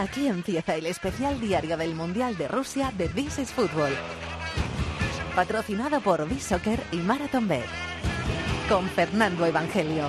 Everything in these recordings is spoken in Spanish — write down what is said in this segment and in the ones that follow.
Aquí empieza el especial diario del Mundial de Rusia de This is Football. Patrocinado por B-Soccer y Marathon Bet. Con Fernando Evangelio.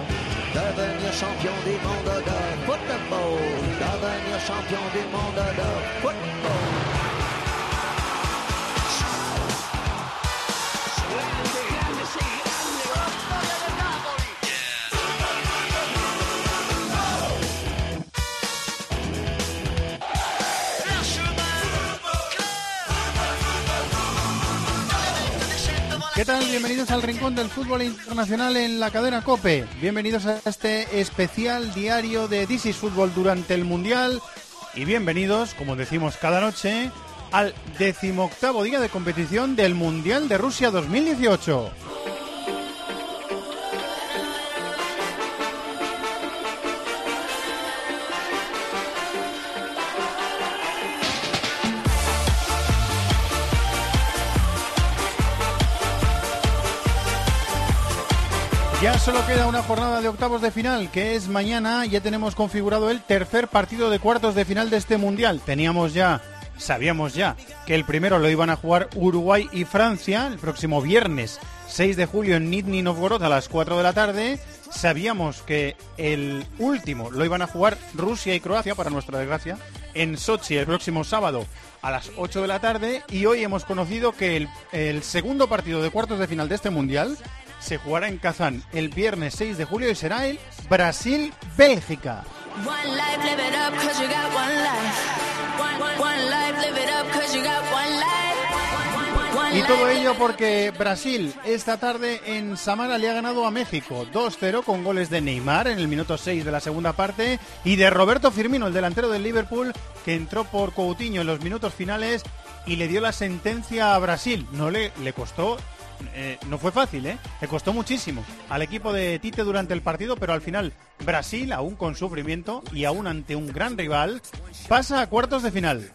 ¿Qué tal? Bienvenidos al Rincón del Fútbol Internacional en la cadena COPE. Bienvenidos a este especial diario de This is Fútbol durante el Mundial. Y bienvenidos, como decimos cada noche, al decimoctavo día de competición del Mundial de Rusia 2018. Ya solo queda una jornada de octavos de final, que es mañana. Ya tenemos configurado el tercer partido de cuartos de final de este mundial. Teníamos ya, sabíamos ya, que el primero lo iban a jugar Uruguay y Francia el próximo viernes 6 de julio en Nizhny Novgorod a las 4 de la tarde. Sabíamos que el último lo iban a jugar Rusia y Croacia, para nuestra desgracia, en Sochi el próximo sábado a las 8 de la tarde. Y hoy hemos conocido que el, el segundo partido de cuartos de final de este mundial se jugará en Kazán el viernes 6 de julio y será el Brasil-Bélgica. Y todo ello porque Brasil esta tarde en Samara le ha ganado a México 2-0 con goles de Neymar en el minuto 6 de la segunda parte y de Roberto Firmino, el delantero del Liverpool, que entró por Coutinho en los minutos finales y le dio la sentencia a Brasil. No le, le costó eh, no fue fácil, ¿eh? Le costó muchísimo al equipo de Tite durante el partido, pero al final Brasil, aún con sufrimiento y aún ante un gran rival, pasa a cuartos de final.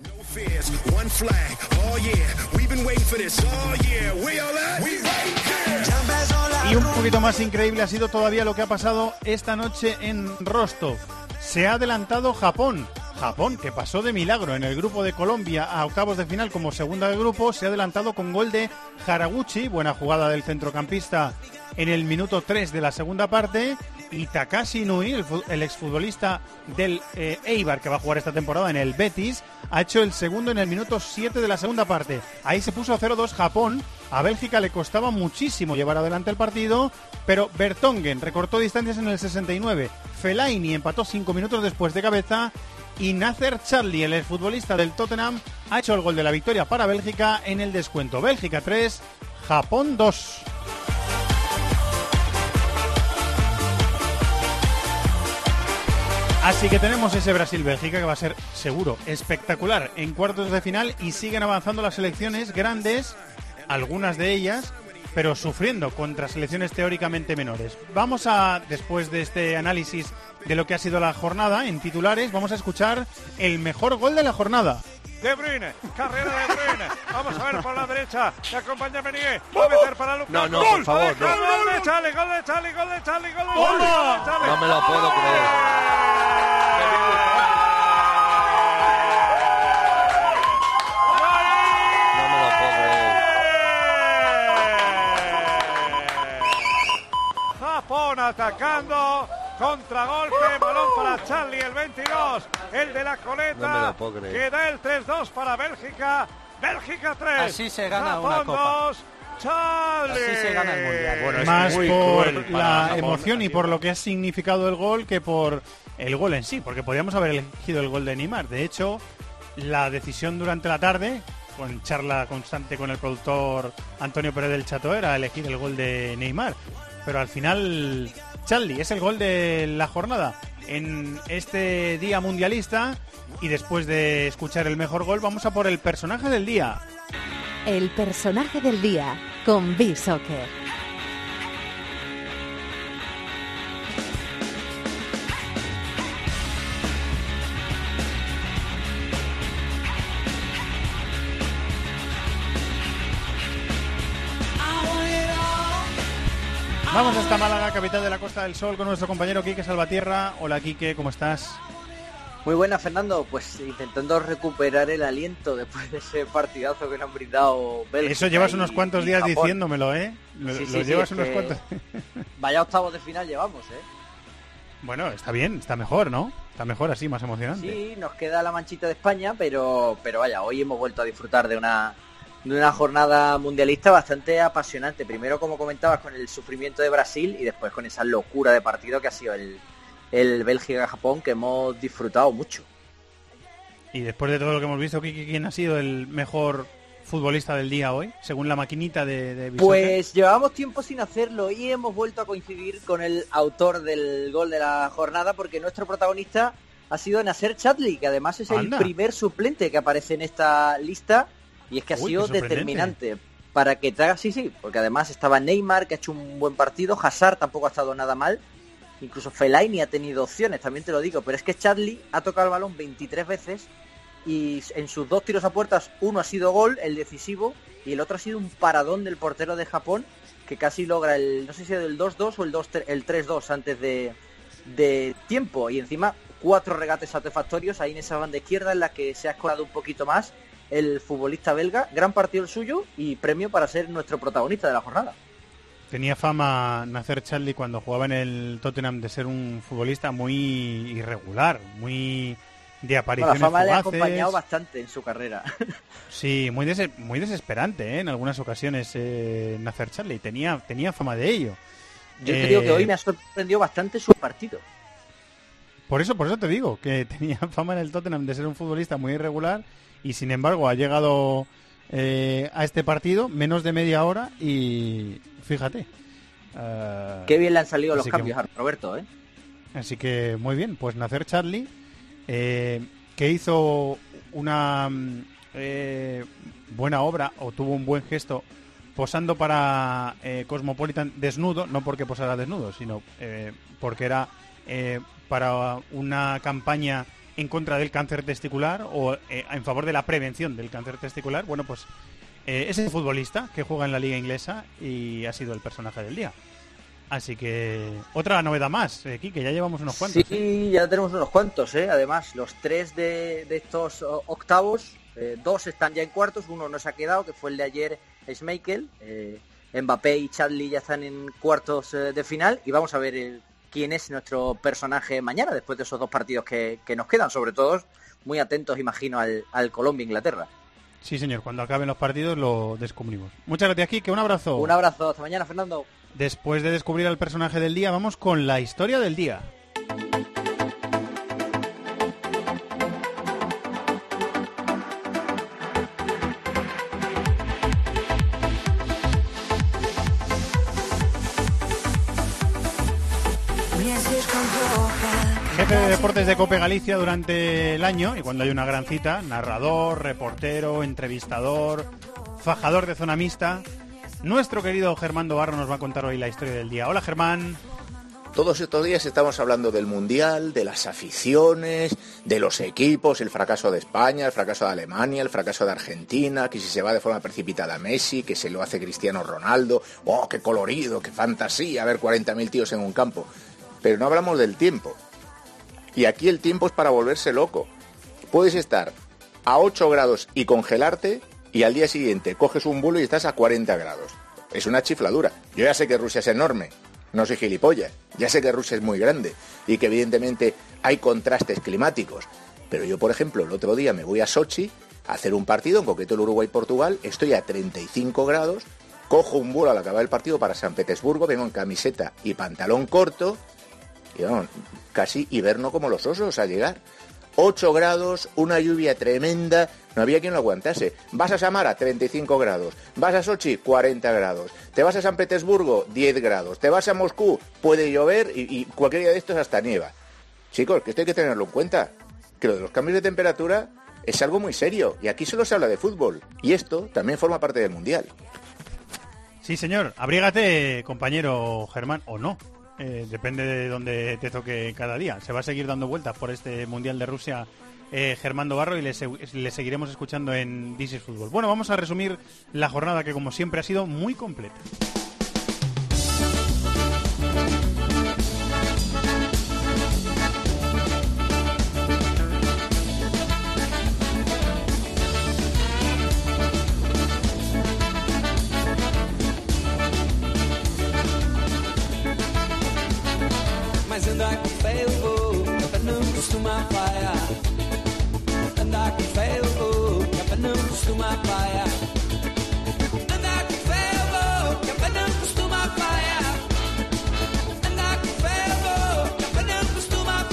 Y un poquito más increíble ha sido todavía lo que ha pasado esta noche en Rostov. Se ha adelantado Japón. Japón, que pasó de milagro en el grupo de Colombia a octavos de final como segunda de grupo, se ha adelantado con gol de Haraguchi, buena jugada del centrocampista en el minuto 3 de la segunda parte, y Takashi Nui, el, fu- el exfutbolista del eh, Eibar que va a jugar esta temporada en el Betis, ha hecho el segundo en el minuto 7 de la segunda parte. Ahí se puso 0-2 Japón. A Bélgica le costaba muchísimo llevar adelante el partido, pero Bertongen recortó distancias en el 69. Fellaini empató 5 minutos después de cabeza y Nasser Charlie, el exfutbolista del Tottenham, ha hecho el gol de la victoria para Bélgica en el descuento. Bélgica 3, Japón 2. Así que tenemos ese Brasil-Bélgica que va a ser seguro espectacular en cuartos de final y siguen avanzando las selecciones grandes, algunas de ellas, pero sufriendo contra selecciones teóricamente menores. Vamos a, después de este análisis de lo que ha sido la jornada en titulares, vamos a escuchar el mejor gol de la jornada. De Bruyne, carrera de Bruyne. Vamos a ver por la derecha. Le acompaña Meunier. Va a meter para Lucas. No, no, ¡Gol! por favor, no. Gol de Charlie, gol de Charlie, gol de Charlie, gol de Charlie. gol de Charlie. No me lo puedo creer. Atacando. Contragolpe, balón para Charlie, el 22, el de la coleta. No me lo puedo creer. Queda el 3-2 para Bélgica. Bélgica 3. Así se gana Japón una copa. 2, Charlie. Así se gana el Mundial. Bueno, es Más por la Japón, emoción y por lo que ha significado el gol que por el gol en sí, porque podríamos haber elegido el gol de Neymar. De hecho, la decisión durante la tarde, con charla constante con el productor Antonio Pérez del Chato, era elegir el gol de Neymar. Pero al final, Charlie es el gol de la jornada en este día mundialista. Y después de escuchar el mejor gol, vamos a por el personaje del día. El personaje del día con B-Soccer. Vamos hasta Málaga, capital de la Costa del Sol, con nuestro compañero Quique Salvatierra. Hola Quique, ¿cómo estás? Muy buena, Fernando. Pues intentando recuperar el aliento después de ese partidazo que nos han brindado Bélgica Eso llevas y- unos cuantos días Japón. diciéndomelo, ¿eh? Lo, Sí, sí, llevas unos cuantos. Vaya octavos de final llevamos, ¿eh? Bueno, está bien, está mejor, ¿no? Está mejor así, más emocionante. Sí, nos queda la manchita de España, pero, pero vaya, hoy hemos vuelto a disfrutar de una, de una jornada mundialista bastante apasionante. Primero, como comentabas, con el sufrimiento de Brasil y después con esa locura de partido que ha sido el, el Bélgica-Japón, que hemos disfrutado mucho. Y después de todo lo que hemos visto, ¿quién ha sido el mejor futbolista del día hoy? Según la maquinita de, de. Pues llevábamos tiempo sin hacerlo y hemos vuelto a coincidir con el autor del gol de la jornada porque nuestro protagonista ha sido Nasser Chadli, que además es el primer suplente que aparece en esta lista y es que ha sido determinante para que traga, sí, sí, porque además estaba Neymar, que ha hecho un buen partido, Hazard tampoco ha estado nada mal, incluso Fellaini ha tenido opciones, también te lo digo, pero es que Chadli ha tocado el balón 23 veces y en sus dos tiros a puertas uno ha sido gol, el decisivo, y el otro ha sido un paradón del portero de Japón que casi logra el, no sé si el 2-2 o el 2 el 3-2 antes de, de tiempo. Y encima cuatro regates satisfactorios ahí en esa banda izquierda en la que se ha escolado un poquito más el futbolista belga, gran partido el suyo y premio para ser nuestro protagonista de la jornada. Tenía fama Nacer Charlie cuando jugaba en el Tottenham de ser un futbolista muy irregular, muy de Bueno, la apariciones fama le ha acompañado bastante en su carrera. Sí, muy, dese- muy desesperante ¿eh? en algunas ocasiones eh, Nacer Charlie. Tenía, tenía fama de ello. Yo te Eh, digo que hoy me ha sorprendido bastante su partido. Por eso, por eso te digo, que tenía fama en el Tottenham de ser un futbolista muy irregular y sin embargo ha llegado eh, a este partido menos de media hora y fíjate. Qué bien le han salido los que- cambios a Roberto, ¿eh? Así que muy bien, pues nacer Charlie, eh, que hizo una mm, eh, buena obra o tuvo un buen gesto posando para Cosmopolitan desnudo, no porque posara desnudo, sino porque era para una campaña en contra del cáncer testicular o eh, en favor de la prevención del cáncer testicular. Bueno, pues eh, es el futbolista que juega en la liga inglesa y ha sido el personaje del día. Así que otra novedad más, eh, Quique, ya llevamos unos cuantos. ¿eh? Sí, ya tenemos unos cuantos, ¿eh? Además, los tres de, de estos octavos, dos están ya en cuartos, uno no se ha quedado, que fue el de ayer, Schmeichel. Mbappé y Charlie ya están en cuartos de final y vamos a ver eh, quién es nuestro personaje mañana, después de esos dos partidos que, que nos quedan, sobre todo muy atentos, imagino, al, al Colombia-Inglaterra. Sí, señor, cuando acaben los partidos lo descubrimos. Muchas gracias, Quique, un abrazo. Un abrazo, hasta mañana, Fernando. Después de descubrir al personaje del día, vamos con la historia del día. Deportes de Cope Galicia durante el año y cuando hay una gran cita, narrador, reportero, entrevistador, fajador de zona mixta. Nuestro querido Germán Barro nos va a contar hoy la historia del día. Hola Germán. Todos estos días estamos hablando del Mundial, de las aficiones, de los equipos, el fracaso de España, el fracaso de Alemania, el fracaso de Argentina, que si se va de forma precipitada Messi, que se lo hace Cristiano Ronaldo, ¡oh, qué colorido, qué fantasía ver 40.000 tíos en un campo! Pero no hablamos del tiempo. Y aquí el tiempo es para volverse loco. Puedes estar a 8 grados y congelarte y al día siguiente coges un vuelo y estás a 40 grados. Es una chifladura. Yo ya sé que Rusia es enorme, no soy gilipollas. Ya sé que Rusia es muy grande y que evidentemente hay contrastes climáticos. Pero yo, por ejemplo, el otro día me voy a Sochi a hacer un partido, en concreto el Uruguay-Portugal, estoy a 35 grados, cojo un vuelo al acabar el partido para San Petersburgo, vengo en camiseta y pantalón corto, casi hiberno como los osos a llegar. 8 grados, una lluvia tremenda, no había quien lo aguantase. Vas a Samara, 35 grados. Vas a Sochi, 40 grados. Te vas a San Petersburgo, 10 grados. Te vas a Moscú, puede llover y, y cualquier día de estos hasta nieva. Chicos, que esto hay que tenerlo en cuenta. Que lo de los cambios de temperatura es algo muy serio y aquí solo se habla de fútbol. Y esto también forma parte del Mundial. Sí, señor. Abrígate, compañero Germán, o no. Eh, depende de dónde te toque cada día. Se va a seguir dando vueltas por este Mundial de Rusia eh, Barro y le, se- le seguiremos escuchando en This is Fútbol. Bueno, vamos a resumir la jornada que como siempre ha sido muy completa. Costuma. Andar com que a não costuma com que a não costuma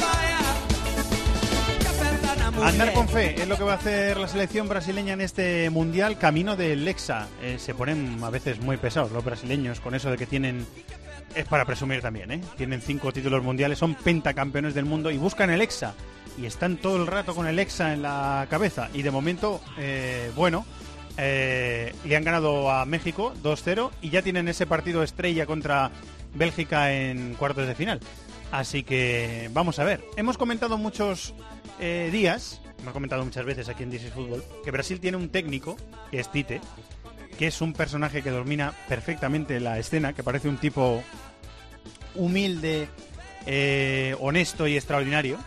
con fe es lo que va a hacer la selección brasileña en este mundial, camino del Lexa. Eh, se ponen a veces muy pesados los brasileños con eso de que tienen. Es para presumir también, ¿eh? Tienen cinco títulos mundiales, son pentacampeones del mundo y buscan el Exa. Y están todo el rato con el Exa en la cabeza. Y de momento, eh, bueno, eh, le han ganado a México 2-0 y ya tienen ese partido estrella contra Bélgica en cuartos de final. Así que vamos a ver. Hemos comentado muchos eh, días, hemos comentado muchas veces aquí en DC Fútbol, que Brasil tiene un técnico, que es Tite, que es un personaje que domina perfectamente la escena, que parece un tipo humilde, eh, honesto y extraordinario,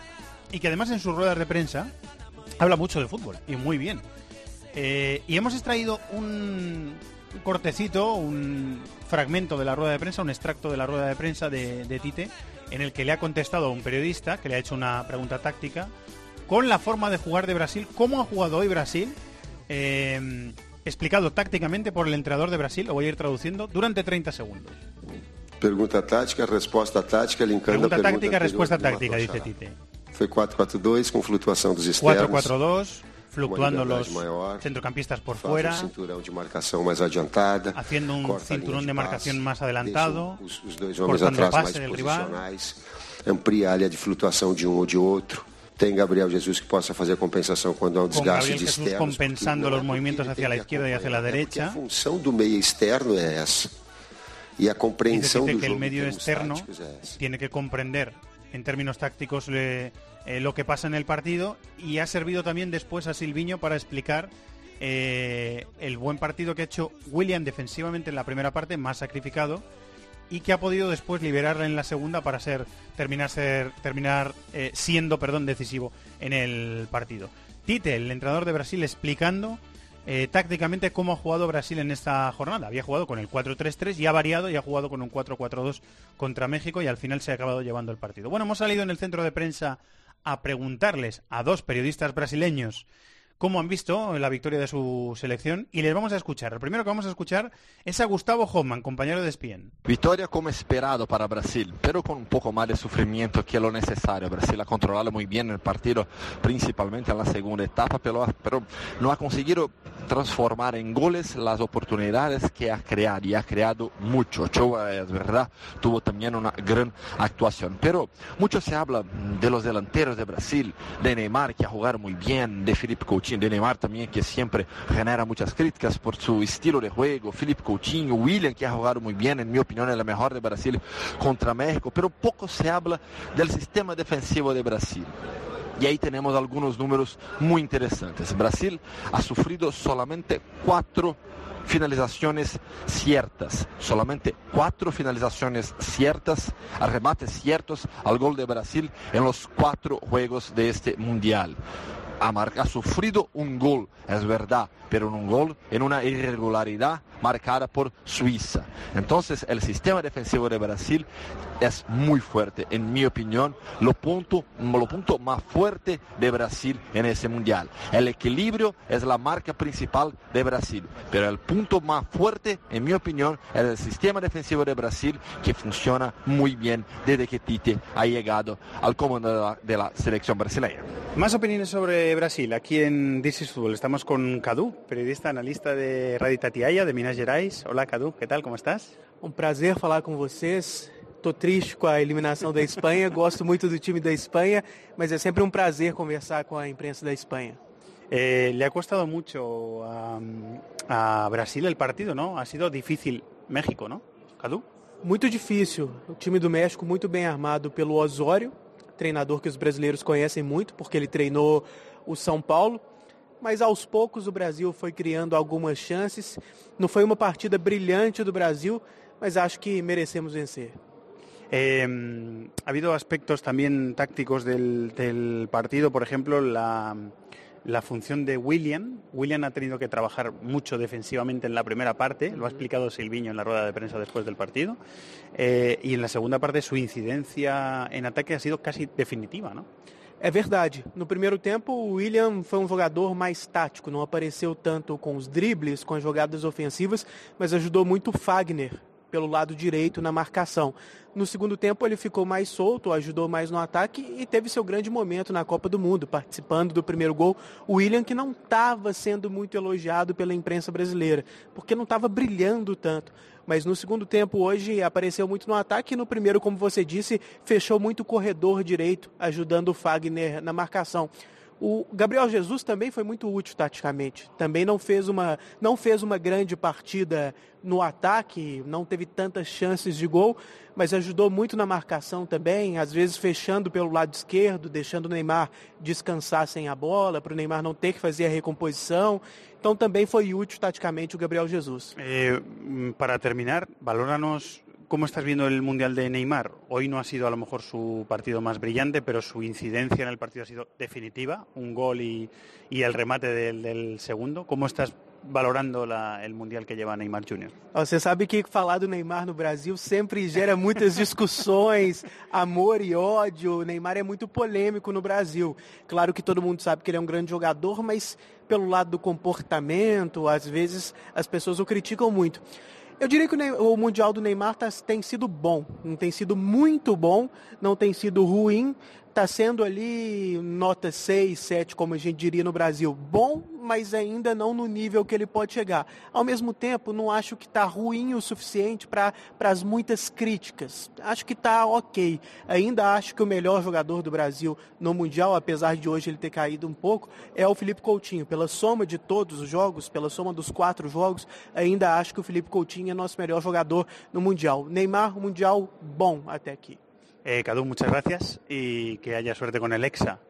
y que además en sus ruedas de prensa habla mucho de fútbol, y muy bien. Eh, y hemos extraído un cortecito, un fragmento de la rueda de prensa, un extracto de la rueda de prensa de, de Tite, en el que le ha contestado a un periodista que le ha hecho una pregunta táctica con la forma de jugar de Brasil, cómo ha jugado hoy Brasil, eh, explicado tácticamente por el entrenador de Brasil, lo voy a ir traduciendo, durante 30 segundos. Pergunta tática, resposta tática, linkando Pregunta táctica, respuesta táctica, dice. Tite. Foi 4-4-2 com flutuação dos externos. 4-4-2, fluctuando liberdade los centrocampistas por fuera, um cinturão de marcação mais adiantada, haciendo un a cinturón de marcación más adelantado, os, os dois cortando atrás pase del rival. amplia a área de flutuação de um ou de outro. Tem Gabriel Jesus que possa fazer a compensação quando há um desgaste Gabriel de externos. porque compensando é movimientos ele hacia tem que izquierda y hacia é porque derecha. A função do meio externo é essa. E a compreensão do que jogo medio termos externo é tiene que comprender en términos tácticos le- eh, lo que pasa en el partido y ha servido también después a Silviño para explicar eh, el buen partido que ha hecho William defensivamente en la primera parte, más sacrificado, y que ha podido después liberarla en la segunda para ser terminar ser terminar eh, siendo perdón decisivo en el partido. Tite, el entrenador de Brasil, explicando eh, tácticamente cómo ha jugado Brasil en esta jornada. Había jugado con el 4-3-3 y ha variado y ha jugado con un 4-4-2 contra México y al final se ha acabado llevando el partido. Bueno, hemos salido en el centro de prensa a preguntarles a dos periodistas brasileños cómo han visto la victoria de su selección y les vamos a escuchar. El primero que vamos a escuchar es a Gustavo Hoffman, compañero de ESPN. Victoria como esperado para Brasil, pero con un poco más de sufrimiento que lo necesario. Brasil ha controlado muy bien el partido, principalmente en la segunda etapa, pero, pero no ha conseguido transformar en goles las oportunidades que ha creado y ha creado mucho. Ochoa, es verdad, tuvo también una gran actuación, pero mucho se habla de los delanteros de Brasil, de Neymar que ha jugado muy bien, de Felipe Coutinho, de Neymar también que siempre genera muchas críticas por su estilo de juego, Felipe Coutinho, William que ha jugado muy bien, en mi opinión es la mejor de Brasil contra México, pero poco se habla del sistema defensivo de Brasil. Y ahí tenemos algunos números muy interesantes. Brasil ha sufrido solamente cuatro finalizaciones ciertas, solamente cuatro finalizaciones ciertas, a remates ciertos al gol de Brasil en los cuatro juegos de este mundial. Ha, sufrido un gol, es verdad, pero un gol en una irregularidad marcada por Suiza. Entonces el sistema defensivo de Brasil es muy fuerte, en mi opinión, lo punto, lo punto más fuerte de Brasil en ese mundial. El equilibrio es la marca principal de Brasil, pero el punto más fuerte, en mi opinión, es el sistema defensivo de Brasil que funciona muy bien desde que Tite ha llegado al comando de la, de la selección brasileña. Más opiniones sobre Brasil. Aquí en This is Football estamos con Cadu, periodista analista de Radio Tatiaia, de Minas Gerais. Hola Cadu, ¿qué tal? ¿Cómo estás? Um prazer falar com vocês. Tô triste com a eliminação da Espanha, gosto muito do time da Espanha, mas é sempre um prazer conversar com a imprensa da Espanha. Eh, le ha costado mucho a, a Brasil el partido, ¿no? Ha sido difícil México, ¿no? Cadu. Muito difícil. O time do México muito bem armado pelo Osório, treinador que os brasileiros conhecem muito, porque ele treinou o São Paulo. Mas aos poucos o Brasil foi criando algumas chances. Não foi uma partida brilhante do Brasil, mas acho que merecemos vencer. Eh, ha habido aspectos también tácticos del, del partido, por ejemplo, la la función de William. William ha tenido que trabajar mucho defensivamente en la primera parte, lo ha explicado Silviño en la rueda de prensa después del partido, eh, y en la segunda parte su incidencia en ataque ha sido casi definitiva, ¿no? É verdade. No primeiro tempo, o William foi um jogador mais tático, não apareceu tanto com os dribles, com as jogadas ofensivas, mas ajudou muito o Fagner pelo lado direito na marcação. No segundo tempo ele ficou mais solto, ajudou mais no ataque e teve seu grande momento na Copa do Mundo, participando do primeiro gol. O William que não estava sendo muito elogiado pela imprensa brasileira, porque não estava brilhando tanto. Mas no segundo tempo hoje apareceu muito no ataque e no primeiro, como você disse, fechou muito o corredor direito, ajudando o Fagner na marcação. O Gabriel Jesus também foi muito útil taticamente. Também não fez uma, não fez uma grande partida no ataque, não teve tantas chances de gol, mas ajudou muito na marcação também, às vezes fechando pelo lado esquerdo, deixando o Neymar descansar sem a bola, para o Neymar não ter que fazer a recomposição. Então também foi útil taticamente o Gabriel Jesus. Eh, para terminar, valóranos ¿Cómo estás viendo el Mundial de Neymar? Hoy no ha sido a lo mejor su partido más brillante, pero su incidencia en el partido ha sido definitiva, un gol y, y el remate del, del, segundo. ¿Cómo estás valorando la, el Mundial que lleva Neymar Jr.? Você sabe que falar do Neymar no Brasil sempre gera muitas discussões, amor e ódio. O Neymar é muito polêmico no Brasil. Claro que todo mundo sabe que ele é um grande jogador, mas pelo lado do comportamento, às vezes as pessoas o criticam muito. Eu diria que o Mundial do Neymar tá, tem sido bom, não tem sido muito bom, não tem sido ruim, está sendo ali nota 6, 7, como a gente diria no Brasil, bom, mas ainda não no nível que ele pode chegar. Ao mesmo tempo, não acho que está ruim o suficiente para as muitas críticas. Acho que está ok. Ainda acho que o melhor jogador do Brasil no Mundial, apesar de hoje ele ter caído um pouco, é o Felipe Coutinho. Pela soma de todos os jogos, pela soma dos quatro jogos, ainda acho que o Felipe Coutinho é nosso melhor jogador no Mundial. Neymar, Mundial bom até aqui. Eh, Cadu, muchas gracias y que haya suerte con el EXA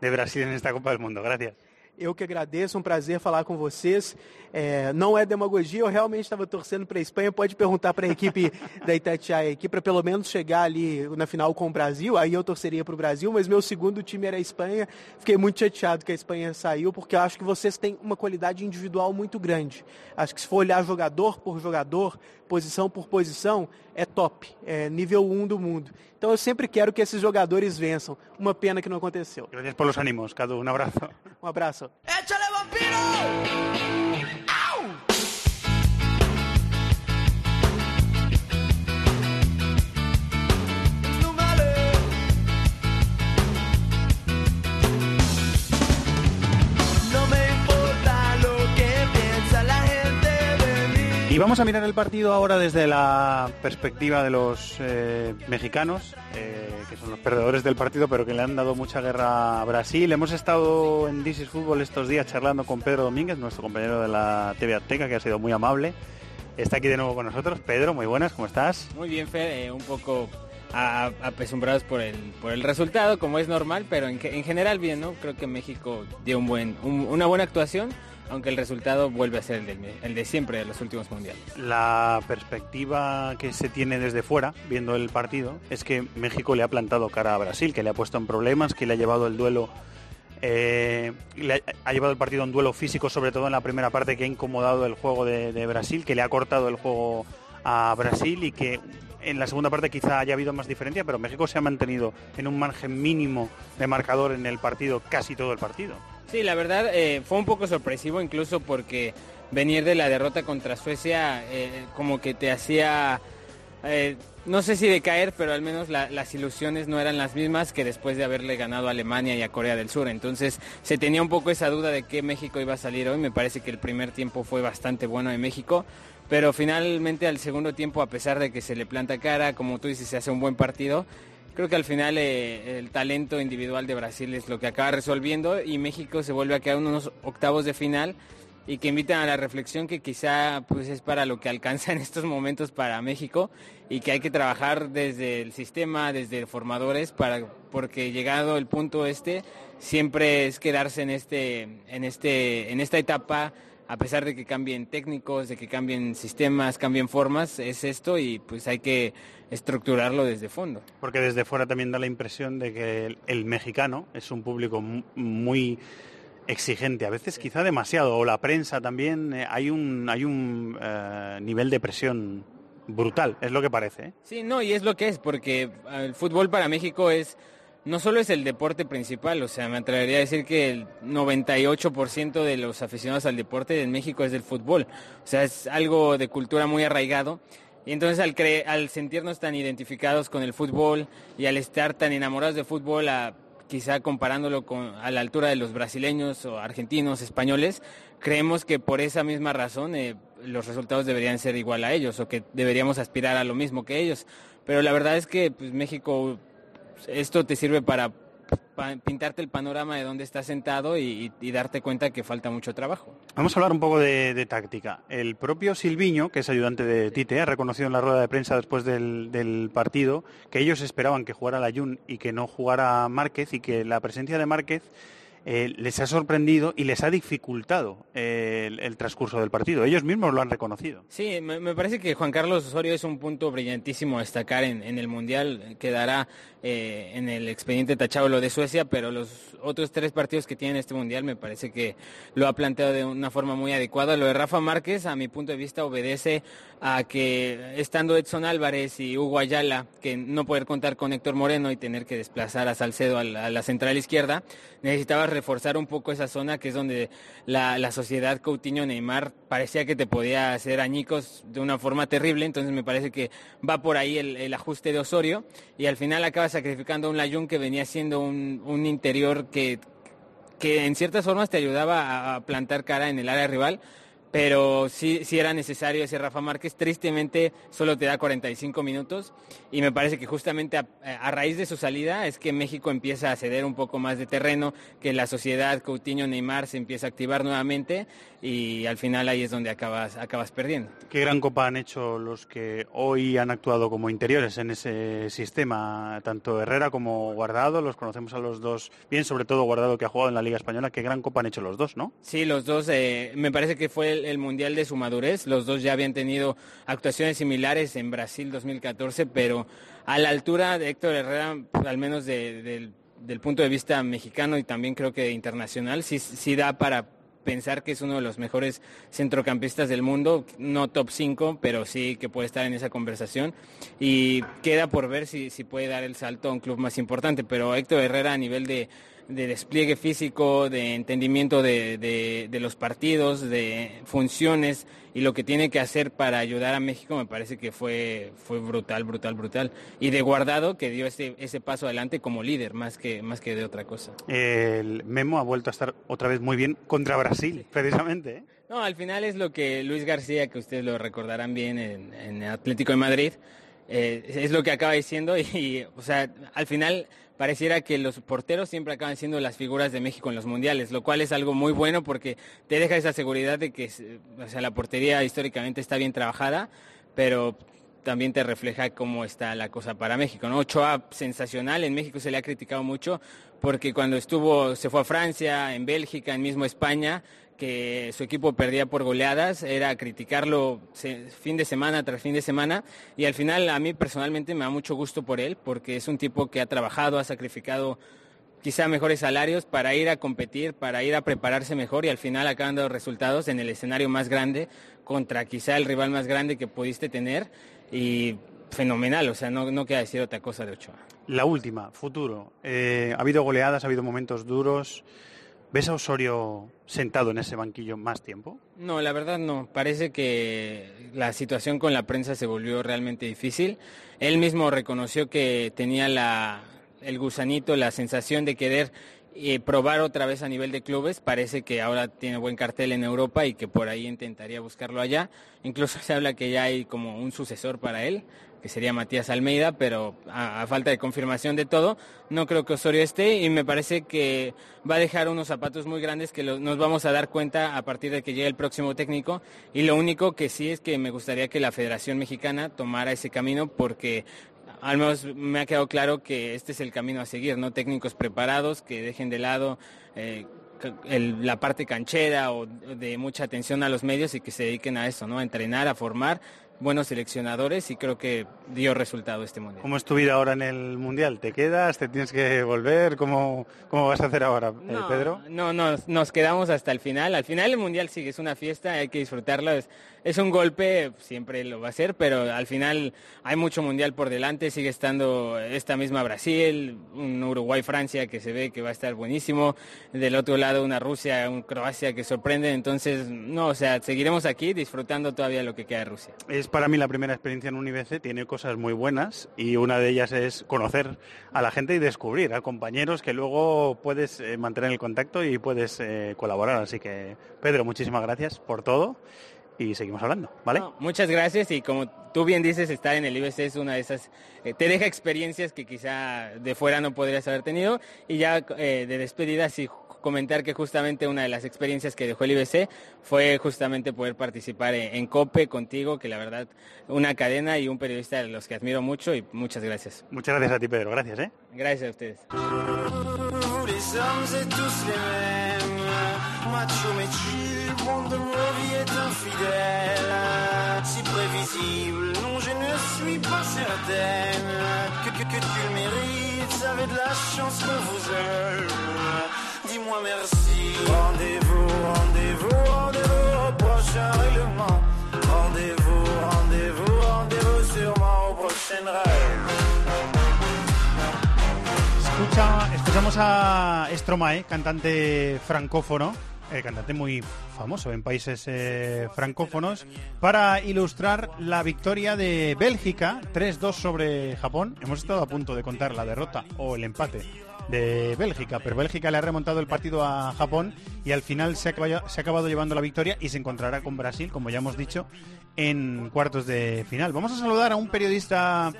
de Brasil en esta Copa del Mundo. Gracias. Eu que agradeço, um prazer falar com vocês. É, não é demagogia, eu realmente estava torcendo para a Espanha. Pode perguntar para a equipe da Itatiaia aqui, para pelo menos chegar ali na final com o Brasil. Aí eu torceria para o Brasil, mas meu segundo time era a Espanha. Fiquei muito chateado que a Espanha saiu, porque eu acho que vocês têm uma qualidade individual muito grande. Acho que se for olhar jogador por jogador, posição por posição, é top. É nível 1 um do mundo. Então eu sempre quero que esses jogadores vençam. Uma pena que não aconteceu. Gracias por los ánimos, Cadu. Um abraço. Um abraço. ¡Échale, vampiro! Y vamos a mirar el partido ahora desde la perspectiva de los eh, mexicanos, eh, que son los perdedores del partido, pero que le han dado mucha guerra a Brasil. Hemos estado en This is Fútbol estos días charlando con Pedro Domínguez, nuestro compañero de la TV Azteca, que ha sido muy amable. Está aquí de nuevo con nosotros. Pedro, muy buenas, ¿cómo estás? Muy bien, Fer, eh, un poco apesumbrados por el, por el resultado, como es normal, pero en, ge- en general bien, ¿no? Creo que México dio un buen, un- una buena actuación, aunque el resultado vuelve a ser el, el de siempre de los últimos mundiales. La perspectiva que se tiene desde fuera, viendo el partido, es que México le ha plantado cara a Brasil, que le ha puesto en problemas, que le ha llevado el duelo, eh, le ha, llevado el partido a un duelo físico, sobre todo en la primera parte, que ha incomodado el juego de, de Brasil, que le ha cortado el juego a Brasil y que en la segunda parte quizá haya habido más diferencia, pero México se ha mantenido en un margen mínimo de marcador en el partido, casi todo el partido. Sí, la verdad eh, fue un poco sorpresivo incluso porque venir de la derrota contra Suecia eh, como que te hacía, eh, no sé si decaer, pero al menos la- las ilusiones no eran las mismas que después de haberle ganado a Alemania y a Corea del Sur. Entonces se tenía un poco esa duda de que México iba a salir hoy. Me parece que el primer tiempo fue bastante bueno de México. Pero finalmente al segundo tiempo, a pesar de que se le planta cara, como tú dices, se hace un buen partido, Creo que al final eh, el talento individual de Brasil es lo que acaba resolviendo y México se vuelve a quedar unos octavos de final y que invitan a la reflexión que quizá pues es para lo que alcanza en estos momentos para México y que hay que trabajar desde el sistema, desde formadores para porque llegado el punto este siempre es quedarse en este en este en esta etapa a pesar de que cambien técnicos, de que cambien sistemas, cambien formas, es esto y pues hay que estructurarlo desde fondo. Porque desde fuera también da la impresión de que el, el mexicano es un público mu- muy exigente, a veces quizá demasiado, o la prensa también, eh, hay un, hay un eh, nivel de presión brutal, es lo que parece. ¿eh? Sí, no, y es lo que es, porque el fútbol para México es no solo es el deporte principal, o sea, me atrevería a decir que el 98% de los aficionados al deporte en México es del fútbol, o sea, es algo de cultura muy arraigado. Y entonces al, al sentirnos tan identificados con el fútbol y al estar tan enamorados del fútbol, quizá comparándolo con, a la altura de los brasileños o argentinos, españoles, creemos que por esa misma razón eh, los resultados deberían ser igual a ellos o que deberíamos aspirar a lo mismo que ellos. Pero la verdad es que pues, México esto te sirve para pintarte el panorama de dónde estás sentado y, darte cuenta que falta mucho trabajo. Vamos a hablar un poco de, táctica. El propio Silviño, que es ayudante de Tite, ha reconocido en la rueda de prensa después del, partido que ellos esperaban que jugara la Jun y que no jugara Márquez y que la presencia de Márquez eh, les ha sorprendido y les ha dificultado eh, el, transcurso del partido. Ellos mismos lo han reconocido. Sí, me, parece que Juan Carlos Osorio es un punto brillantísimo a destacar en, el Mundial. Quedará eh, en el expediente tachado lo de Suecia, pero los otros tres partidos que tiene este Mundial me parece que lo ha planteado de una forma muy adecuada. Lo de Rafa Márquez, a mi punto de vista, obedece a que estando Edson Álvarez y Hugo Ayala, que no poder contar con Héctor Moreno y tener que desplazar a Salcedo a la, central izquierda, necesitaba reforzar un poco esa zona que es donde la, sociedad Coutinho-Neymar parecía que te podía hacer añicos de una forma terrible, entonces me parece que va por ahí el, ajuste de Osorio. Y al final acaba sacrificando a un Layun que venía siendo un, un interior que, que en ciertas formas te ayudaba a plantar cara en el área rival, pero sí, sí era necesario ese Rafa Márquez. Tristemente solo te da 45 minutos y me parece que justamente a, raíz de su salida es que México empieza a ceder un poco más de terreno, que la sociedad Coutinho-Neymar se empieza a activar nuevamente y al final ahí es donde acabas, acabas perdiendo. ¿Qué gran copa han hecho los que hoy han actuado como interiores en ese sistema? Tanto Herrera como Guardado, los conocemos a los dos bien, sobre todo Guardado que ha jugado en la Liga Española. ¿Qué gran copa han hecho los dos, no? Sí, los dos. Eh, me parece que fue el, Mundial de su madurez. Los dos ya habían tenido actuaciones similares en Brasil 2014, pero a la altura de Héctor Herrera, al menos del, punto de vista mexicano y también creo que internacional, sí, sí da para pensar que es uno de los mejores centrocampistas del mundo, no top 5, pero sí que puede estar en esa conversación. Y queda por ver si, si puede dar el salto a un club más importante, pero Héctor Herrera a nivel de, de despliegue físico, de entendimiento de, los partidos, de funciones y lo que tiene que hacer para ayudar a México me parece que fue, fue brutal, brutal, brutal. Y de guardado que dio ese, ese paso adelante como líder más que, más que de otra cosa. El Memo ha vuelto a estar otra vez muy bien contra Brasil, precisamente. ¿eh? No, al final es lo que Luis García, que ustedes lo recordarán bien en, en Atlético de Madrid, eh, es lo que acaba diciendo y, o sea, al final pareciera que los porteros siempre acaban siendo las figuras de México en los mundiales, lo cual es algo muy bueno porque te deja esa seguridad de que, o sea, la portería históricamente está bien trabajada, pero también te refleja cómo está la cosa para México, ¿no? Ochoa sensacional, en México se le ha criticado mucho porque cuando estuvo, se fue a Francia, en Bélgica, en mismo España, que su equipo perdía por goleadas, era criticarlo fin de semana tras fin de semana y al final a mí personalmente me da mucho gusto por él porque es un tipo que ha trabajado, ha sacrificado quizá mejores salarios para ir a competir, para ir a prepararse mejor y al final acaban dando resultados en el escenario más grande contra quizá el rival más grande que pudiste tener y fenomenal, o sea, no, no queda decir otra cosa de Ochoa. La última, futuro. Eh, ha habido goleadas, ha habido momentos duros. ¿Ves a Osorio sentado en ese banquillo más tiempo? No, la verdad no. Parece que la situación con la prensa se volvió realmente difícil. Él mismo reconoció que tenía la, el gusanito, la sensación de querer eh, probar otra vez a nivel de clubes. Parece que ahora tiene buen cartel en Europa y que por ahí intentaría buscarlo allá. Incluso se habla que ya hay como un sucesor para él que sería Matías Almeida, pero a, falta de confirmación de todo, no creo que Osorio esté y me parece que va a dejar unos zapatos muy grandes que nos vamos a dar cuenta a partir de que llegue el próximo técnico y lo único que sí es que me gustaría que la Federación Mexicana tomara ese camino porque al menos me ha quedado claro que este es el camino a seguir, ¿no? Técnicos preparados que dejen de lado eh, la parte canchera o de mucha atención a los medios y que se dediquen a eso, ¿no? A entrenar, a formar buenos seleccionadores y creo que dio resultado este mundial. ¿Cómo es tu vida ahora en el Mundial? ¿Te quedas? ¿Te tienes que volver? ¿Cómo, cómo vas a hacer ahora, eh, No, Pedro? No, no, nos quedamos hasta el final. Al final el mundial sigue, es una fiesta, hay que disfrutarlo. Es, es un golpe, siempre lo va a ser, pero al final hay mucho mundial por delante. Sigue estando esta misma Brasil, un Uruguay-Francia que se ve que va a estar buenísimo. Del otro lado una Rusia, un Croacia que sorprende. Entonces, no, o sea, seguiremos aquí disfrutando todavía lo que queda de Rusia. Es para mí la primera experiencia en un IBC, tiene cosas muy buenas y una de ellas es conocer a la gente y descubrir a compañeros que luego puedes eh, mantener el contacto y puedes eh, colaborar. Así que, Pedro, muchísimas gracias por todo y seguimos hablando, ¿vale? Muchas gracias y como tú bien dices, estar en el IBC es una de esas, eh, te deja experiencias que quizá de fuera no podrías haber tenido y ya de despedida sí comentar que justamente una de las experiencias que dejó el IBC fue justamente poder participar en, en COPE contigo, que la verdad una cadena y un periodista de los que admiro mucho y muchas gracias. Muchas gracias a ti, Pedro. Gracias, ¿eh? Gracias a ustedes. Que, que, que tu le mérites, avez de la chance vous aime, dis-moi merci. Rendez-vous, rendez-vous, rendez-vous au prochain règlement, rendez-vous, rendez-vous, rendez-vous sûrement au prochain. Escucha, escuchamos a Stromae, cantante francófono, eh, cantante muy famoso en países eh, francófonos, para ilustrar la victoria de Bélgica 3-2 sobre Japón. Hemos estado a punto de contar la derrota o el empate de Bélgica, pero Bélgica le ha remontado el partido a Japón y al final se ha, acabado, se ha acabado llevando la victoria y se encontrará con Brasil, como ya hemos dicho, en cuartos de final. Vamos a saludar a un periodista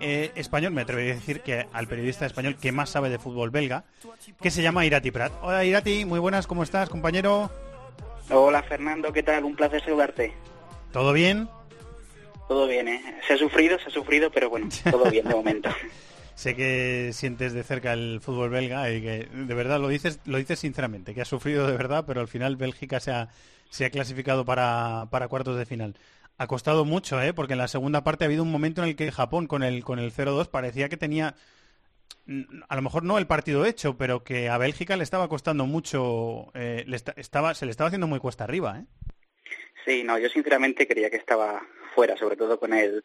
eh, español, me atrevería a decir que al periodista español que más sabe de fútbol belga, que se llama Irati Prat. Hola Irati, muy buenas, ¿cómo estás, compañero? Hola Fernando, ¿qué tal? Un placer saludarte. ¿Todo bien? Todo bien, ¿eh? Se ha sufrido, se ha sufrido, pero bueno, todo bien de momento. Sé que sientes de cerca el fútbol belga y que de verdad lo dices, lo dices sinceramente, que has sufrido de verdad, pero al final Bélgica se ha, se ha clasificado para, para cuartos de final. Ha costado mucho, ¿eh? porque en la segunda parte ha habido un momento en el que Japón con el, con el 0-2 parecía que tenía, mm, a lo mejor no el partido hecho, pero que a Bélgica le estaba costando mucho, eh, le esta- estaba, se le estaba haciendo muy cuesta arriba. ¿eh? Sí, no, yo sinceramente creía que estaba fuera, sobre todo con el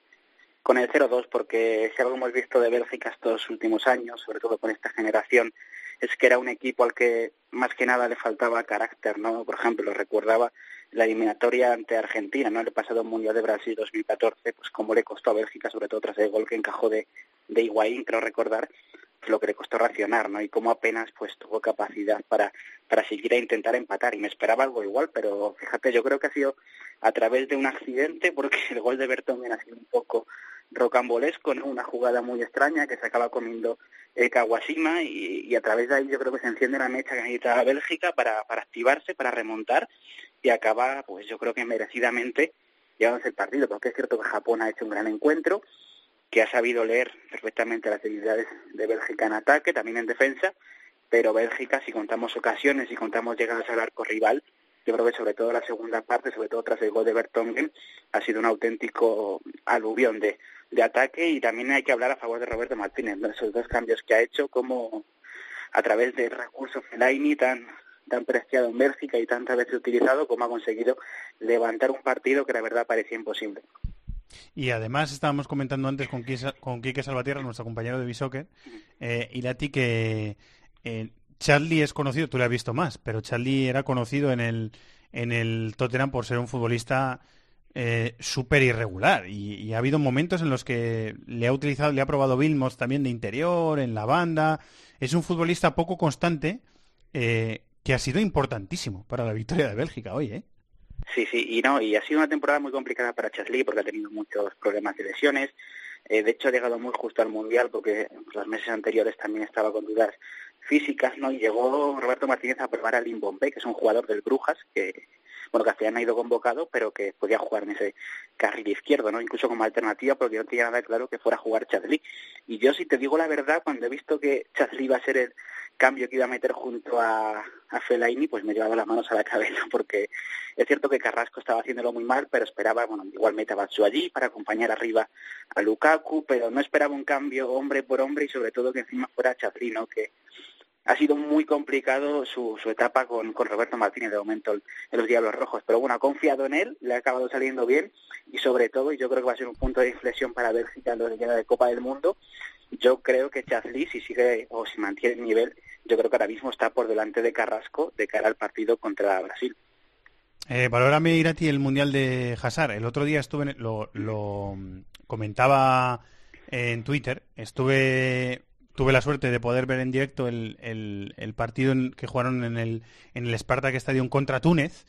con el 0-2, porque si algo hemos visto de Bélgica estos últimos años, sobre todo con esta generación, es que era un equipo al que más que nada le faltaba carácter, ¿no? Por ejemplo, recordaba la eliminatoria ante Argentina, ¿no? El pasado Mundial de Brasil 2014, pues cómo le costó a Bélgica, sobre todo tras el gol que encajó de, de Higuaín, creo recordar, lo que le costó racionar, ¿no? Y cómo apenas pues tuvo capacidad para, para seguir a intentar empatar. Y me esperaba algo igual, pero fíjate, yo creo que ha sido a través de un accidente, porque el gol de Bertongen ha sido un poco rocambolesco, ¿no? Una jugada muy extraña que se acaba comiendo el Kawashima y, y a través de ahí yo creo que se enciende la mecha que necesita Bélgica para, para activarse, para remontar y acaba, pues yo creo que merecidamente llevándose el partido, porque es cierto que Japón ha hecho un gran encuentro, que ha sabido leer perfectamente las debilidades de Bélgica en ataque, también en defensa, pero Bélgica, si contamos ocasiones, si contamos llegadas al arco rival, yo creo que sobre todo la segunda parte, sobre todo tras el gol de Bertongen, ha sido un auténtico aluvión de, de ataque y también hay que hablar a favor de Roberto Martínez, ¿no? esos dos cambios que ha hecho, como a través del recurso Fellaini tan tan preciado en Bélgica y tantas veces utilizado, como ha conseguido levantar un partido que la verdad parecía imposible. Y además estábamos comentando antes con con Quique Salvatierra, nuestro compañero de Bishoker, eh, Irati, que eh, Charlie es conocido, tú le has visto más, pero Charlie era conocido en el, en el Tottenham por ser un futbolista eh, súper irregular y, y, ha habido momentos en los que le ha utilizado, le ha probado Vilmos también de interior, en la banda. Es un futbolista poco constante eh, que ha sido importantísimo para la victoria de Bélgica hoy, ¿eh? Sí, sí, y no, y ha sido una temporada muy complicada para Charlie porque ha tenido muchos problemas de lesiones. Eh, de hecho, ha llegado muy justo al Mundial porque los meses anteriores también estaba con dudas físicas, ¿no? Y llegó Roberto Martínez a probar a Lim Bombay, que es un jugador del Brujas, que, bueno, que hasta ya no ha ido convocado, pero que podía jugar en ese carril izquierdo, ¿no? Incluso como alternativa, porque no tenía nada claro que fuera a jugar Chadli. Y yo, si te digo la verdad, cuando he visto que Chadli iba a ser el cambio que iba a meter junto a, a Fellaini, pues me he llevado las manos a la cabeza, porque Es cierto que Carrasco estaba haciéndolo muy mal, pero esperaba, bueno, igual mete a Batsu allí para acompañar arriba a Lukaku, pero no esperaba un cambio hombre por hombre y sobre todo que encima fuera Chafrino, que ha sido muy complicado su, su etapa con, con Roberto Martínez de momento en los Diablos Rojos. Pero bueno, ha confiado en él, le ha acabado saliendo bien y sobre todo, y yo creo que va a ser un punto de inflexión para Bélgica en lo que queda de Copa del Mundo. Yo creo que Chazli, si sigue o si mantiene el nivel, yo creo que ahora mismo está por delante de Carrasco de cara al partido contra Brasil. Eh, valórame, Irati, el Mundial de Hazard. El otro día estuve, en- lo, lo comentaba en Twitter, estuve tuve la suerte de poder ver en directo el, el- el partido en- que jugaron en el, en el Spartak Stadium contra Túnez.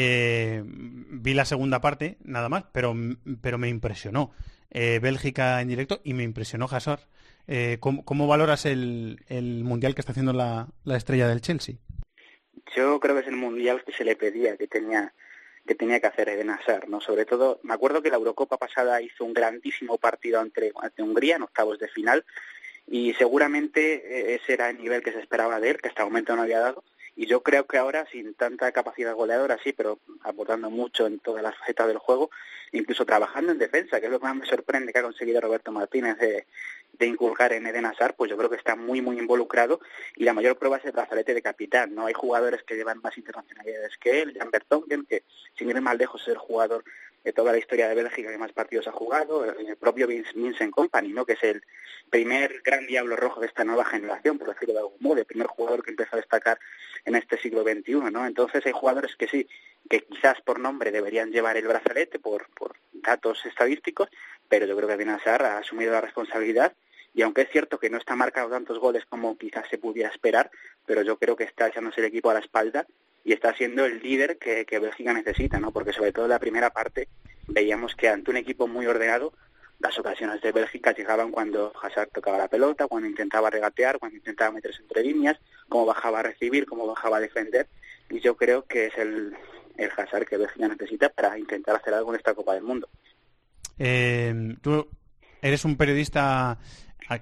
Eh, vi la segunda parte, nada más, pero, pero me impresionó eh, Bélgica en directo y me impresionó Hazard. Eh, ¿cómo, valoras el, el Mundial que está haciendo la, la estrella del Chelsea? Yo creo que es el mundial que se le pedía, que tenía que tenía que hacer Eden Hazard, ¿no? Sobre todo, me acuerdo que la Eurocopa pasada hizo un grandísimo partido ante, ante Hungría en octavos de final y seguramente eh, ese era el nivel que se esperaba de él, que hasta el momento no había dado. Y yo creo que ahora, sin tanta capacidad goleadora, sí, pero aportando mucho en todas las facetas del juego, incluso trabajando en defensa, que es lo que más me sorprende que ha conseguido Roberto Martínez de, de inculcar en Eden Hazard, pues yo creo que está muy, muy involucrado y la mayor prueba es el brazalete de capitán, ¿no? Hay jugadores que llevan más internacionalidades que él, Jan Vertonghen, que sin ir más lejos es el jugador de toda la historia de Bélgica que más partidos ha jugado, el propio Vince- Vincent Company, ¿no? Que es el primer gran diablo rojo de esta nueva generación, por decirlo de algún modo, el primer jugador que empezó a destacar en este siglo XXI, ¿no? Entonces hay jugadores que sí, que quizás por nombre deberían llevar el brazalete por, por datos estadísticos, pero yo creo que Hazard ha asumido la responsabilidad y aunque es cierto que no está marcado tantos goles como quizás se pudiera esperar, pero yo creo que está echándose el equipo a la espalda y está siendo el líder que, que Bélgica necesita, ¿no? Porque sobre todo en la primera parte veíamos que ante un equipo muy ordenado las ocasiones de Bélgica llegaban cuando Hazard tocaba la pelota, cuando intentaba regatear, cuando intentaba meterse entre líneas, cómo bajaba a recibir, cómo bajaba a defender. Y yo creo que es el, el Hazard que Bélgica necesita para intentar hacer algo en esta Copa del Mundo. Eh, tú eres un periodista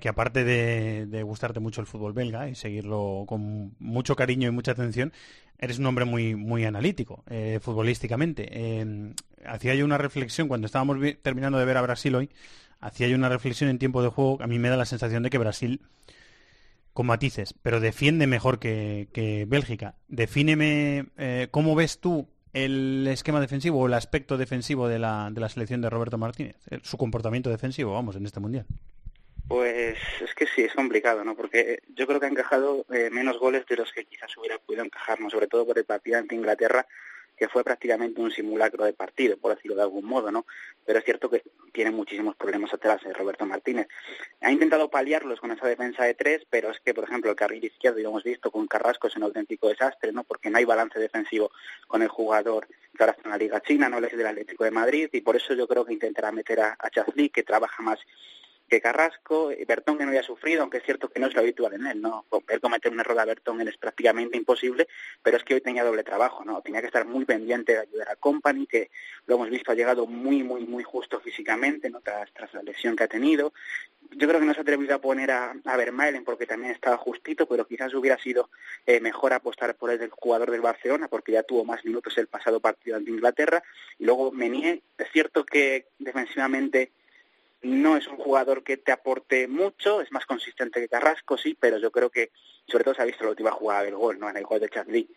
que aparte de, de gustarte mucho el fútbol belga y seguirlo con mucho cariño y mucha atención, eres un hombre muy muy analítico eh, futbolísticamente. Eh, hacía yo una reflexión cuando estábamos terminando de ver a Brasil hoy, hacía yo una reflexión en tiempo de juego. A mí me da la sensación de que Brasil con matices, pero defiende mejor que, que Bélgica. Defíneme eh, cómo ves tú el esquema defensivo o el aspecto defensivo de la, de la selección de Roberto Martínez, eh, su comportamiento defensivo, vamos, en este mundial. Pues es que sí, es complicado, ¿no? Porque yo creo que ha encajado eh, menos goles de los que quizás hubiera podido encajar, ¿no? Sobre todo por el partido ante Inglaterra, que fue prácticamente un simulacro de partido, por decirlo de algún modo, ¿no? Pero es cierto que tiene muchísimos problemas atrás eh, Roberto Martínez. Ha intentado paliarlos con esa defensa de tres, pero es que, por ejemplo, el carril izquierdo, y lo hemos visto con Carrasco, es un auténtico desastre, ¿no? Porque no hay balance defensivo con el jugador que ahora está en la Liga China, no es del Atlético de Madrid, y por eso yo creo que intentará meter a, a Chazli, que trabaja más que Carrasco, Bertón que no había sufrido, aunque es cierto que no es lo habitual en él, ¿no? Él cometer un error a Bertón es prácticamente imposible, pero es que hoy tenía doble trabajo, ¿no? Tenía que estar muy pendiente de ayudar a Company, que lo hemos visto ha llegado muy, muy, muy justo físicamente, ¿no? Tras, la lesión que ha tenido. Yo creo que no se ha atrevido a poner a, a Vermaelen porque también estaba justito, pero quizás hubiera sido eh, mejor apostar por el jugador del Barcelona, porque ya tuvo más minutos el pasado partido ante Inglaterra. Y luego Menier, es cierto que defensivamente no es un jugador que te aporte mucho, es más consistente que Carrasco, sí, pero yo creo que sobre todo se ha visto la última jugada del gol, ¿no? En el gol de Chadli.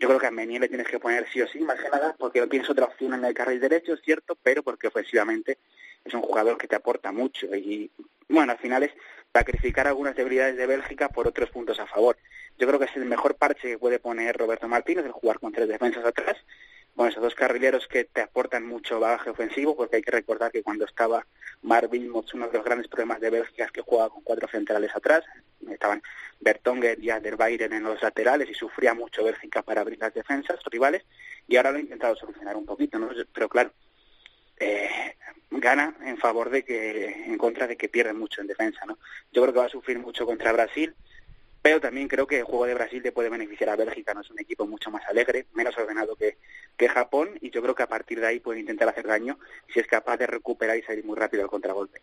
Yo creo que a Menier le tienes que poner sí o sí, más que nada, porque no tienes otra opción en el carril derecho, es cierto, pero porque ofensivamente es un jugador que te aporta mucho. Y bueno, al final es sacrificar algunas debilidades de Bélgica por otros puntos a favor. Yo creo que es el mejor parche que puede poner Roberto Martínez, el jugar con tres defensas atrás. Bueno, esos dos carrileros que te aportan mucho bagaje ofensivo, porque hay que recordar que cuando estaba Marvin Mots, uno de los grandes problemas de Bélgica es que jugaba con cuatro centrales atrás. Estaban Bertongen y Alderweireld en los laterales y sufría mucho Bélgica para abrir las defensas rivales. Y ahora lo ha intentado solucionar un poquito, ¿no? Pero claro, eh, gana en favor de que, en contra de que pierden mucho en defensa, ¿no? Yo creo que va a sufrir mucho contra Brasil, pero también creo que el juego de Brasil le puede beneficiar a Bélgica, no es un equipo mucho más alegre, menos ordenado que, que Japón, y yo creo que a partir de ahí puede intentar hacer daño si es capaz de recuperar y salir muy rápido al contragolpe.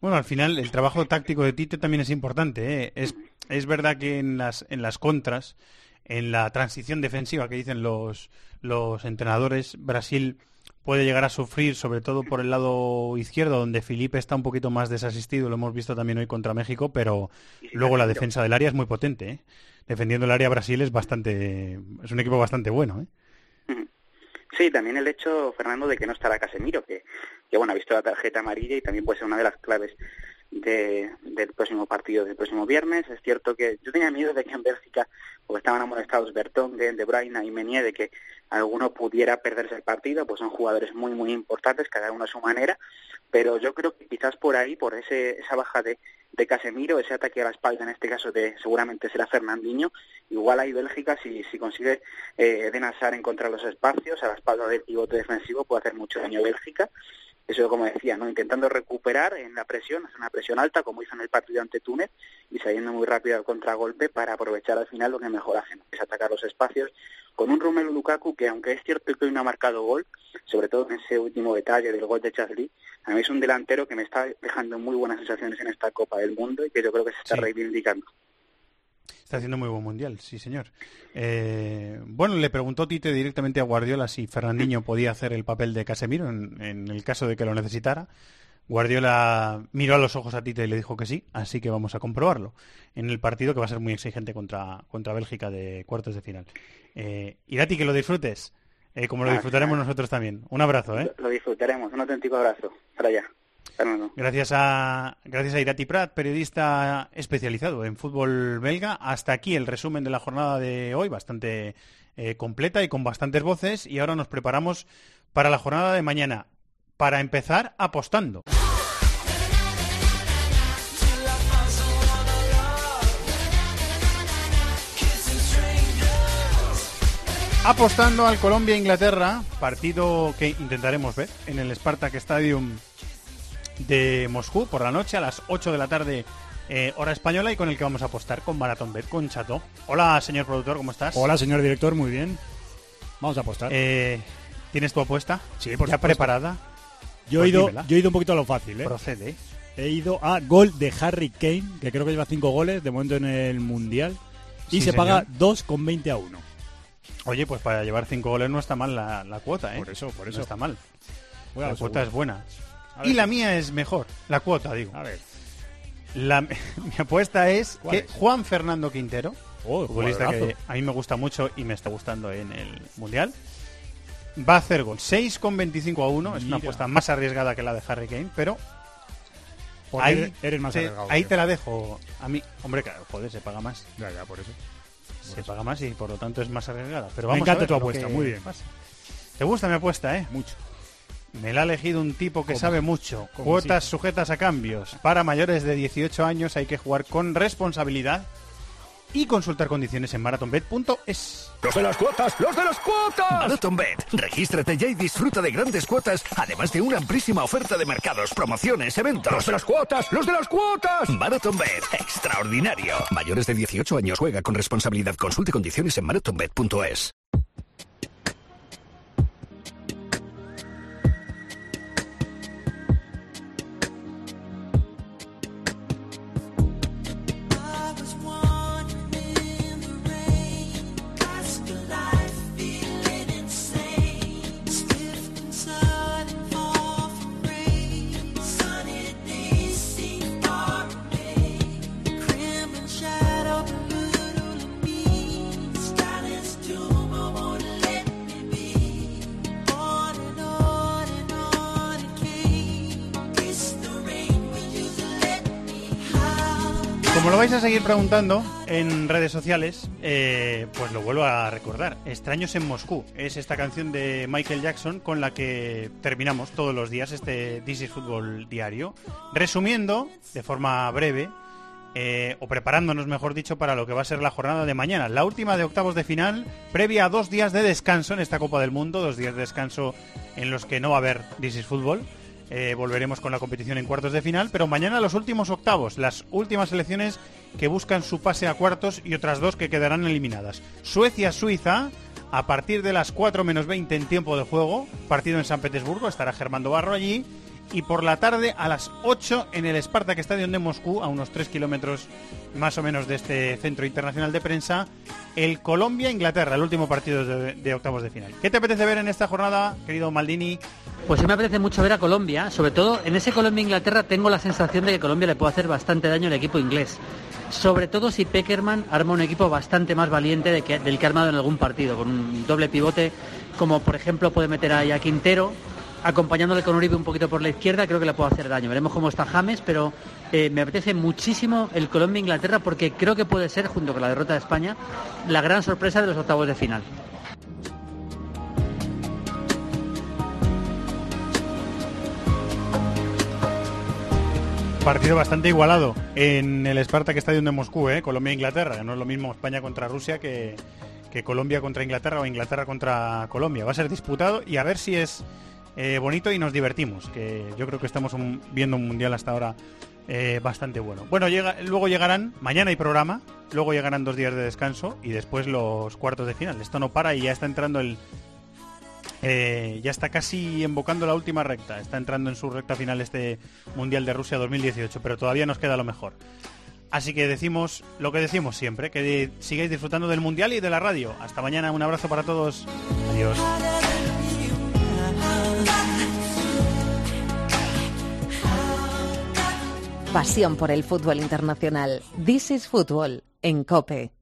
Bueno, al final el trabajo táctico de Tite también es importante. ¿eh? Es, es verdad que en las, en las contras en la transición defensiva que dicen los, los entrenadores, Brasil puede llegar a sufrir, sobre todo por el lado izquierdo, donde Felipe está un poquito más desasistido, lo hemos visto también hoy contra México, pero luego la defensa del área es muy potente. ¿eh? Defendiendo el área Brasil es bastante, es un equipo bastante bueno. ¿eh? Sí, también el hecho, Fernando, de que no estará Casemiro, que, que bueno, ha visto la tarjeta amarilla y también puede ser una de las claves de, del próximo partido del próximo viernes. Es cierto que yo tenía miedo de que en Bélgica, porque estaban amonestados Bertón, De, de Bruyne y Menier, de que alguno pudiera perderse el partido, pues son jugadores muy, muy importantes, cada uno a su manera, pero yo creo que quizás por ahí, por ese, esa baja de, de Casemiro, ese ataque a la espalda, en este caso de seguramente será Fernandinho, igual ahí Bélgica, si, si consigue eh, de Nazar encontrar los espacios, a la espalda del pivote defensivo, puede hacer mucho daño a Bélgica, eso como decía, ¿no? intentando recuperar en la presión, hacer una presión alta como hizo en el partido ante Túnez y saliendo muy rápido al contragolpe para aprovechar al final lo que mejor hacen, que es atacar los espacios con un Romelu Lukaku que aunque es cierto que hoy no ha marcado gol, sobre todo en ese último detalle del gol de Chazli, a mí es un delantero que me está dejando muy buenas sensaciones en esta Copa del Mundo y que yo creo que se está Sí. reivindicando. Está haciendo muy buen mundial, sí señor. Eh, bueno, le preguntó Tite directamente a Guardiola si Fernandinho podía hacer el papel de Casemiro en, en el caso de que lo necesitara. Guardiola miró a los ojos a Tite y le dijo que sí, así que vamos a comprobarlo en el partido que va a ser muy exigente contra, contra Bélgica de cuartos de final. Eh, Irati, que lo disfrutes, eh, como lo Ah, disfrutaremos nosotros también. Un abrazo, ¿eh? Lo disfrutaremos. Un auténtico abrazo. Para allá. Gracias a, gracias a Irati Prat, periodista especializado en fútbol belga. Hasta aquí el resumen de la jornada de hoy, bastante eh, completa y con bastantes voces. Y ahora nos preparamos para la jornada de mañana. Para empezar, apostando. Apostando al Colombia-Inglaterra, partido que intentaremos ver en el Spartak Stadium de Moscú por la noche a las 8 de la tarde eh, hora española y con el que vamos a apostar con Maratón Bet, con Chato. Hola, señor productor, ¿cómo estás? Hola, señor director, muy bien. Vamos a apostar. Eh, ¿Tienes tu apuesta? Sí, por ¿Ya supuesto. preparada? yo, he pues ido, dímela. yo he ido un poquito a lo fácil, ¿eh? Procede. He ido a gol de Harry Kane, que creo que lleva 5 goles de momento en el Mundial. Y Sí, se paga señor. 2,20 a 1. Oye, pues para llevar 5 goles no está mal la, la cuota, ¿eh? Por eso, por eso. No está mal. Voy a la cuota seguro. es buena. A Y ver la mía es mejor, la cuota, digo. A ver. La, mi apuesta es ¿Cuál que es? Juan Fernando Quintero, Oh, futbolista que a mí me gusta mucho y me está gustando en el Mundial, va a hacer gol 6,25 a 1. Es una apuesta más arriesgada que la de Harry Kane, pero ahí, eres- más te, ahí te la dejo. A mí, hombre, claro, joder, se paga más. Ya, ya, por eso. Se paga más y por lo tanto es más arriesgada. Pero Me vamos a encanta ver tu apuesta, muy bien. pasa. ¿Te gusta mi apuesta, eh? Mucho. Me la ha elegido un tipo que sabe mucho. Cuotas sujetas a cambios. Para mayores de 18 años hay que jugar con responsabilidad y consultar condiciones en marathonbet.es. Los de las cuotas, los de las cuotas. MarathonBet. Regístrate ya y disfruta de grandes cuotas, además de una amplísima oferta de mercados, promociones, eventos. Los de las cuotas, los de las cuotas. MarathonBet. Extraordinario. Mayores de 18 años juega con responsabilidad. Consulte condiciones en marathonbet.es. vais a seguir preguntando en redes sociales, eh, pues lo vuelvo a recordar. Extraños en Moscú es esta canción de Michael Jackson con la que terminamos todos los días este This is Fútbol diario, resumiendo de forma breve eh, o preparándonos, mejor dicho, para lo que va a ser la jornada de mañana, la última de octavos de final, previa a dos días de descanso en esta Copa del Mundo, dos días de descanso en los que no va a haber This is Fútbol. Eh, volveremos con la competición en cuartos de final, pero mañana los últimos octavos, las últimas selecciones que buscan su pase a cuartos y otras dos que quedarán eliminadas. Suecia-Suiza, a partir de las 4 menos 20 en tiempo de juego, partido en San Petersburgo, estará Germando Barro allí, y por la tarde a las 8 en el Spartak Stadium de Moscú, a unos 3 kilómetros más o menos de este centro internacional de prensa, el Colombia-Inglaterra, el último partido de, octavos de final. ¿Qué te apetece ver en esta jornada, querido Maldini? Pues sí me apetece mucho ver a Colombia, sobre todo en ese Colombia-Inglaterra tengo la sensación de que Colombia le puede hacer bastante daño al equipo inglés. Sobre todo si Peckerman arma un equipo bastante más valiente del que ha armado en algún partido, con un doble pivote, como por ejemplo puede meter a Quintero, acompañándole con Uribe un poquito por la izquierda, creo que le puede hacer daño. Veremos cómo está James, pero eh, me apetece muchísimo el Colombia-Inglaterra porque creo que puede ser, junto con la derrota de España, la gran sorpresa de los octavos de final. Partido bastante igualado en el Spartak Stadium de Moscú, ¿eh? Colombia-Inglaterra. No es lo mismo España contra Rusia que Colombia contra Inglaterra o Inglaterra contra Colombia. Va a ser disputado y a ver si es eh, bonito y nos divertimos, que yo creo que estamos viendo un mundial hasta ahora eh, bastante bueno. Bueno, llega, luego llegarán, mañana hay programa, luego llegarán dos días de descanso y después los cuartos de final. Esto no para y ya está entrando el... eh, ya está casi embocando la última recta, está entrando en su recta final este Mundial de Rusia 2018, pero todavía nos queda lo mejor. Así que decimos lo que decimos siempre, que sigáis disfrutando del Mundial y de la radio. Hasta mañana, un abrazo para todos. Adiós. Pasión por el fútbol internacional. This is Fútbol en Cope.